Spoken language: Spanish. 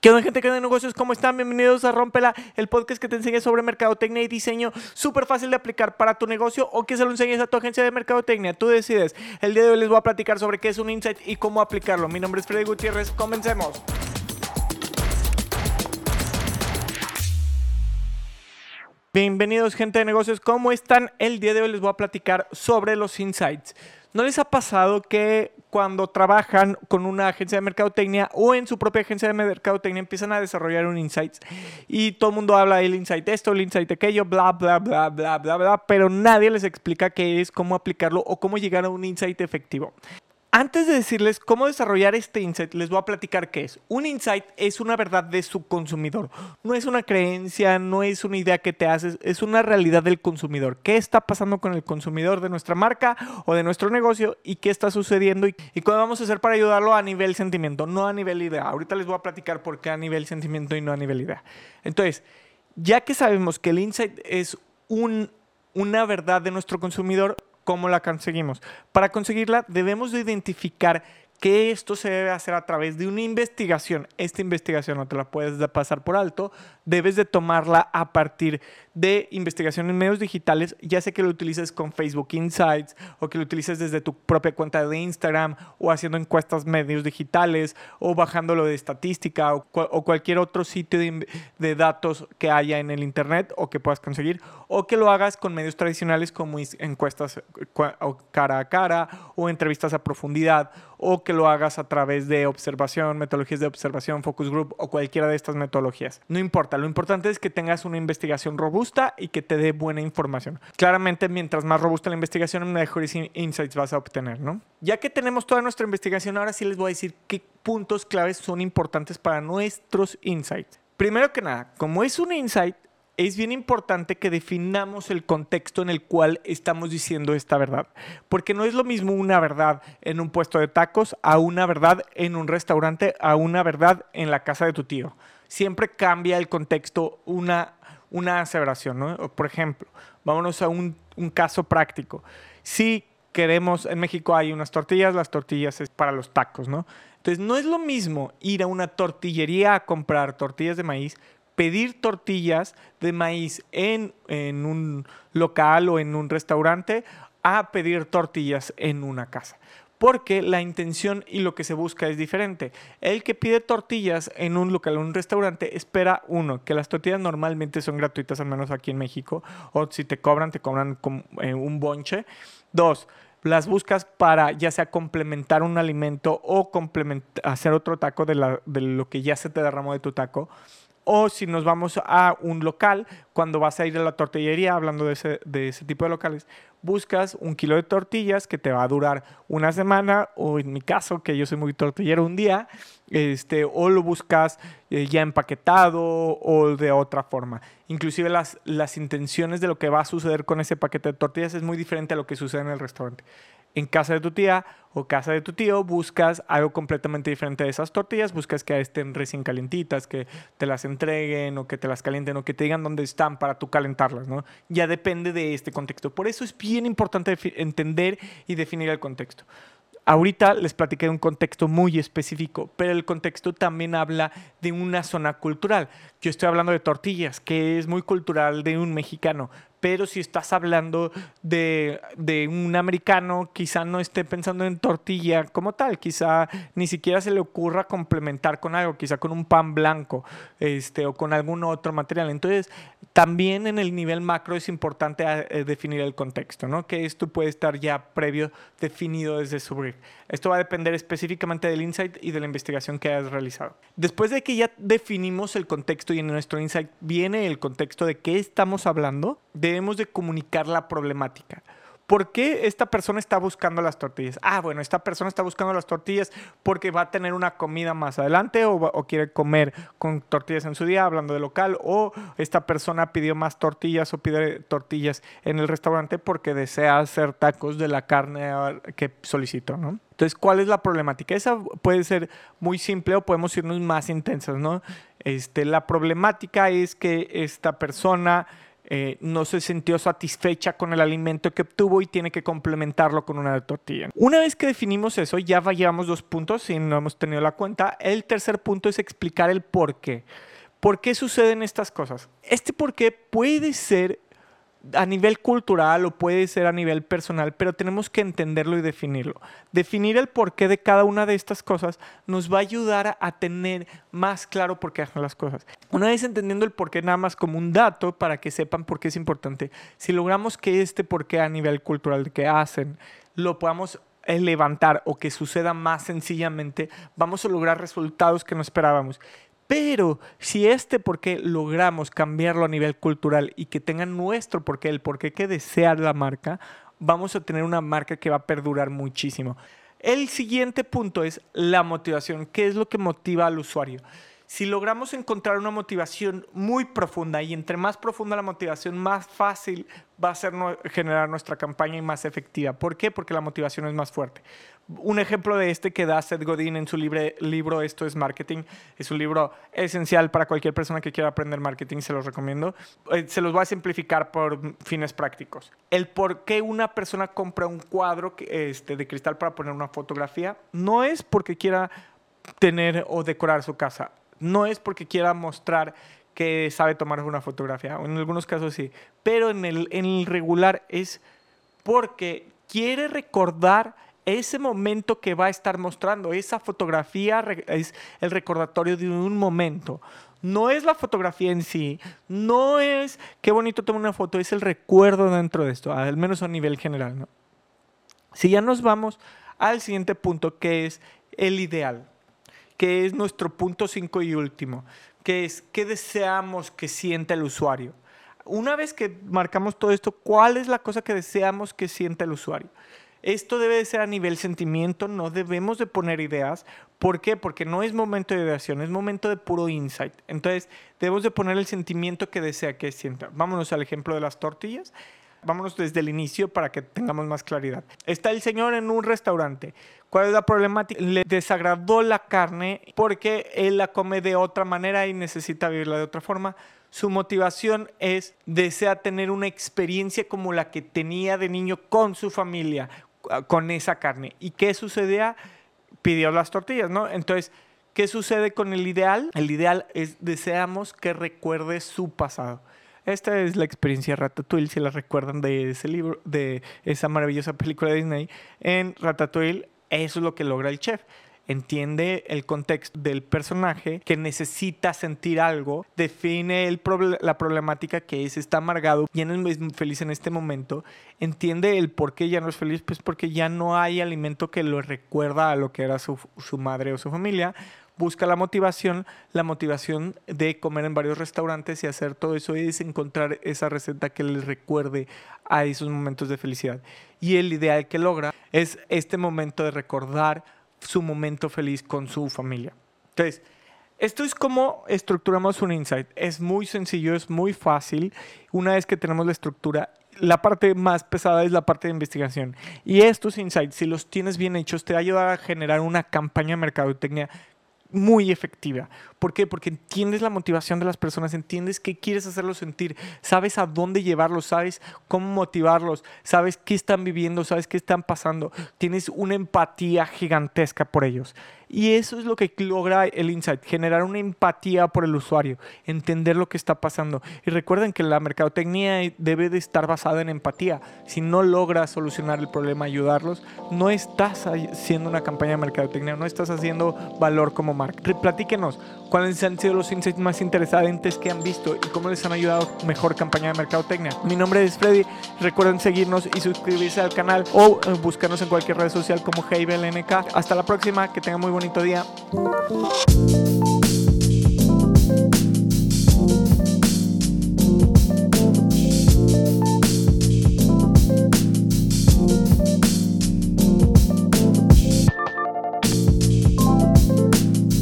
¿Qué onda gente que de negocios? ¿Cómo están? Bienvenidos a Rompela, el podcast que te enseña sobre mercadotecnia y diseño súper fácil de aplicar para tu negocio o que se lo enseñes a tu agencia de mercadotecnia. Tú decides. El día de hoy les voy a platicar sobre qué es un insight y cómo aplicarlo. Mi nombre es Freddy Gutiérrez. Comencemos. Bienvenidos gente de negocios, ¿cómo están? El día de hoy les voy a platicar sobre los insights. ¿No les ha pasado que cuando trabajan con una agencia de mercadotecnia o en su propia agencia de mercadotecnia empiezan a desarrollar un insight y todo el mundo habla del insight esto, el insight aquello, bla, bla, bla, bla, bla, bla, pero nadie les explica qué es, cómo aplicarlo o cómo llegar a un insight efectivo? Antes de decirles cómo desarrollar este insight, les voy a platicar qué es. Un insight es una verdad de su consumidor. No es una creencia, no es una idea que te haces, es una realidad del consumidor. ¿Qué está pasando con el consumidor de nuestra marca o de nuestro negocio y qué está sucediendo y, y cómo vamos a hacer para ayudarlo a nivel sentimiento, no a nivel idea? Ahorita les voy a platicar por qué a nivel sentimiento y no a nivel idea. Entonces, ya que sabemos que el insight es un, una verdad de nuestro consumidor, ¿Cómo la conseguimos? Para conseguirla debemos de identificar que esto se debe hacer a través de una investigación. Esta investigación no te la puedes pasar por alto, debes de tomarla a partir de investigación en medios digitales, ya sea que lo utilices con Facebook Insights o que lo utilices desde tu propia cuenta de Instagram o haciendo encuestas medios digitales o bajándolo de estadística o, o cualquier otro sitio de, de, datos que haya en el Internet o que puedas conseguir o que lo hagas con medios tradicionales como encuestas cara a cara o entrevistas a profundidad o que lo hagas a través de observación, metodologías de observación, focus group o cualquiera de estas metodologías. No importa, lo importante es que tengas una investigación robusta y que te dé buena información. Claramente, mientras más robusta la investigación, mejores insights vas a obtener, ¿no? Ya que tenemos toda nuestra investigación, ahora sí les voy a decir qué puntos claves son importantes para nuestros insights. Primero que nada, como es un insight, es bien importante que definamos el contexto en el cual estamos diciendo esta verdad. Porque no es lo mismo una verdad en un puesto de tacos a una verdad en un restaurante, a una verdad en la casa de tu tío. Siempre cambia el contexto una, una aseveración. ¿no? Por ejemplo, vámonos a un, un caso práctico. Si queremos, en México hay unas tortillas, las tortillas es para los tacos, ¿no? Entonces, no es lo mismo ir a una tortillería a comprar tortillas de maíz pedir tortillas de maíz en, en un local o en un restaurante a pedir tortillas en una casa porque la intención y lo que se busca es diferente. El que pide tortillas en un local o un restaurante espera, uno, que las tortillas normalmente son gratuitas, al menos aquí en México, o si te cobran, te cobran eh, un bonche. Dos, las buscas para ya sea complementar un alimento o hacer otro taco de, de lo que ya se te derramó de tu taco o si nos vamos a un local, cuando vas a ir a la tortillería, hablando de ese, de ese tipo de locales, buscas un kilo de tortillas que te va a durar una semana, o en mi caso, que yo soy muy tortillero, un día, este, o lo buscas eh, ya empaquetado o de otra forma. Inclusive las, las intenciones de lo que va a suceder con ese paquete de tortillas es muy diferente a lo que sucede en el restaurante en casa de tu tía o casa de tu tío, buscas algo completamente diferente de esas tortillas, buscas que estén recién calientitas, que te las entreguen o que te las calienten o que te digan dónde están para tú calentarlas, ¿no? Ya depende de este contexto. Por eso es bien importante entender y definir el contexto. Ahorita les platiqué de un contexto muy específico, pero el contexto también habla de una zona cultural. Yo estoy hablando de tortillas, que es muy cultural de un mexicano, pero si estás hablando de, un americano, quizá no esté pensando en tortilla como tal, quizá ni siquiera se le ocurra complementar con algo, quizá con un pan blanco este, o con algún otro material. Entonces, también en el nivel macro es importante eh, definir el contexto, ¿no? que esto puede estar ya previo definido desde su brief. Esto va a depender específicamente del insight y de la investigación que hayas realizado. Después de que ya definimos el contexto y en nuestro insight viene el contexto de qué estamos hablando, debemos de comunicar la problemática. ¿Por qué esta persona está buscando las tortillas? Ah, bueno, esta persona está buscando las tortillas porque va a tener una comida más adelante o, quiere comer con tortillas en su día, hablando de local, o esta persona pidió más tortillas o pide tortillas en el restaurante porque desea hacer tacos de la carne que solicitó, ¿no? Entonces, ¿cuál es la problemática? Esa puede ser muy simple o podemos irnos más intensas, ¿no? Este, la problemática es que esta persona eh, no se sintió satisfecha con el alimento que obtuvo y tiene que complementarlo con una tortilla. Una vez que definimos eso, ya llevamos dos puntos si no hemos tenido la cuenta. El tercer punto es explicar el por qué. ¿Por qué suceden estas cosas? Este por qué puede ser a nivel cultural o puede ser a nivel personal, pero tenemos que entenderlo y definirlo. Definir el porqué de cada una de estas cosas nos va a ayudar a, tener más claro por qué hacen las cosas. Una vez entendiendo el porqué nada más como un dato para que sepan por qué es importante, si logramos que este porqué a nivel cultural que hacen lo podamos levantar o que suceda más sencillamente, vamos a lograr resultados que no esperábamos. Pero si este porqué logramos cambiarlo a nivel cultural y que tenga nuestro porqué, el porqué que desea la marca, vamos a tener una marca que va a perdurar muchísimo. El siguiente punto es la motivación. ¿Qué es lo que motiva al usuario? Si logramos encontrar una motivación muy profunda y entre más profunda la motivación, más fácil va a ser generar nuestra campaña y más efectiva. ¿Por qué? Porque la motivación es más fuerte. Un ejemplo de este que da Seth Godin en su libro Esto es Marketing, es un libro esencial para cualquier persona que quiera aprender marketing, se los recomiendo. Eh, se los voy a simplificar por fines prácticos. El por qué una persona compra un cuadro este, de cristal para poner una fotografía no es porque quiera tener o decorar su casa, no es porque quiera mostrar que sabe tomar una fotografía, en algunos casos sí, pero en el, en el regular es porque quiere recordar ese momento que va a estar mostrando. Esa fotografía es el recordatorio de un momento. No es la fotografía en sí, no es qué bonito tomar una foto, es el recuerdo dentro de esto, al menos a nivel general. ¿no? Si ya nos vamos al siguiente punto, que es el ideal, que es nuestro punto 5 y último, que es qué deseamos que sienta el usuario. Una vez que marcamos todo esto, ¿cuál es la cosa que deseamos que sienta el usuario? Esto debe de ser a nivel sentimiento, no debemos de poner ideas. ¿Por qué? Porque no es momento de ideación, es momento de puro insight. Entonces, debemos de poner el sentimiento que desea que sienta. Vámonos al ejemplo de las tortillas. Vámonos desde el inicio para que tengamos más claridad. Está el señor en un restaurante. ¿Cuál es la problemática? Le desagradó la carne porque él la come de otra manera y necesita vivirla de otra forma. Su motivación es, desea tener una experiencia como la que tenía de niño con su familia, con esa carne. ¿Y qué sucedía? Pidió las tortillas, ¿no? Entonces, ¿qué sucede con el ideal? El ideal es deseamos que recuerde su pasado. Esta es la experiencia Ratatouille, si la recuerdan de ese libro, de esa maravillosa película de Disney. En Ratatouille, eso es lo que logra el chef entiende el contexto del personaje que necesita sentir algo, define el la problemática que es, está amargado, ya no es feliz en este momento, entiende el por qué ya no es feliz, pues porque ya no hay alimento que lo recuerda a lo que era su, su madre o su familia, busca la motivación, la motivación de comer en varios restaurantes y hacer todo eso es encontrar esa receta que les recuerde a esos momentos de felicidad. Y el ideal que logra es este momento de recordar su momento feliz con su familia. Entonces, esto es como estructuramos un insight. Es muy sencillo, es muy fácil. Una vez que tenemos la estructura, la parte más pesada es la parte de investigación. Y estos insights, si los tienes bien hechos, te va a a generar una campaña de mercadotecnia muy efectiva. ¿Por qué? Porque entiendes la motivación de las personas, entiendes qué quieres hacerlos sentir, sabes a dónde llevarlos, sabes cómo motivarlos, sabes qué están viviendo, sabes qué están pasando, tienes una empatía gigantesca por ellos. Y eso es lo que logra el insight, generar una empatía por el usuario, entender lo que está pasando. Y recuerden que la mercadotecnia debe de estar basada en empatía. Si no logras solucionar el problema, ayudarlos, no estás haciendo una campaña de mercadotecnia, no estás haciendo valor como marca. Platíquenos cuáles han sido los insights más interesantes que han visto y cómo les han ayudado mejor campaña de mercadotecnia. Mi nombre es Freddy. Recuerden seguirnos y suscribirse al canal o eh, buscarnos en cualquier red social como HeyBelNK. Hasta la próxima, que tengan muy bonito día.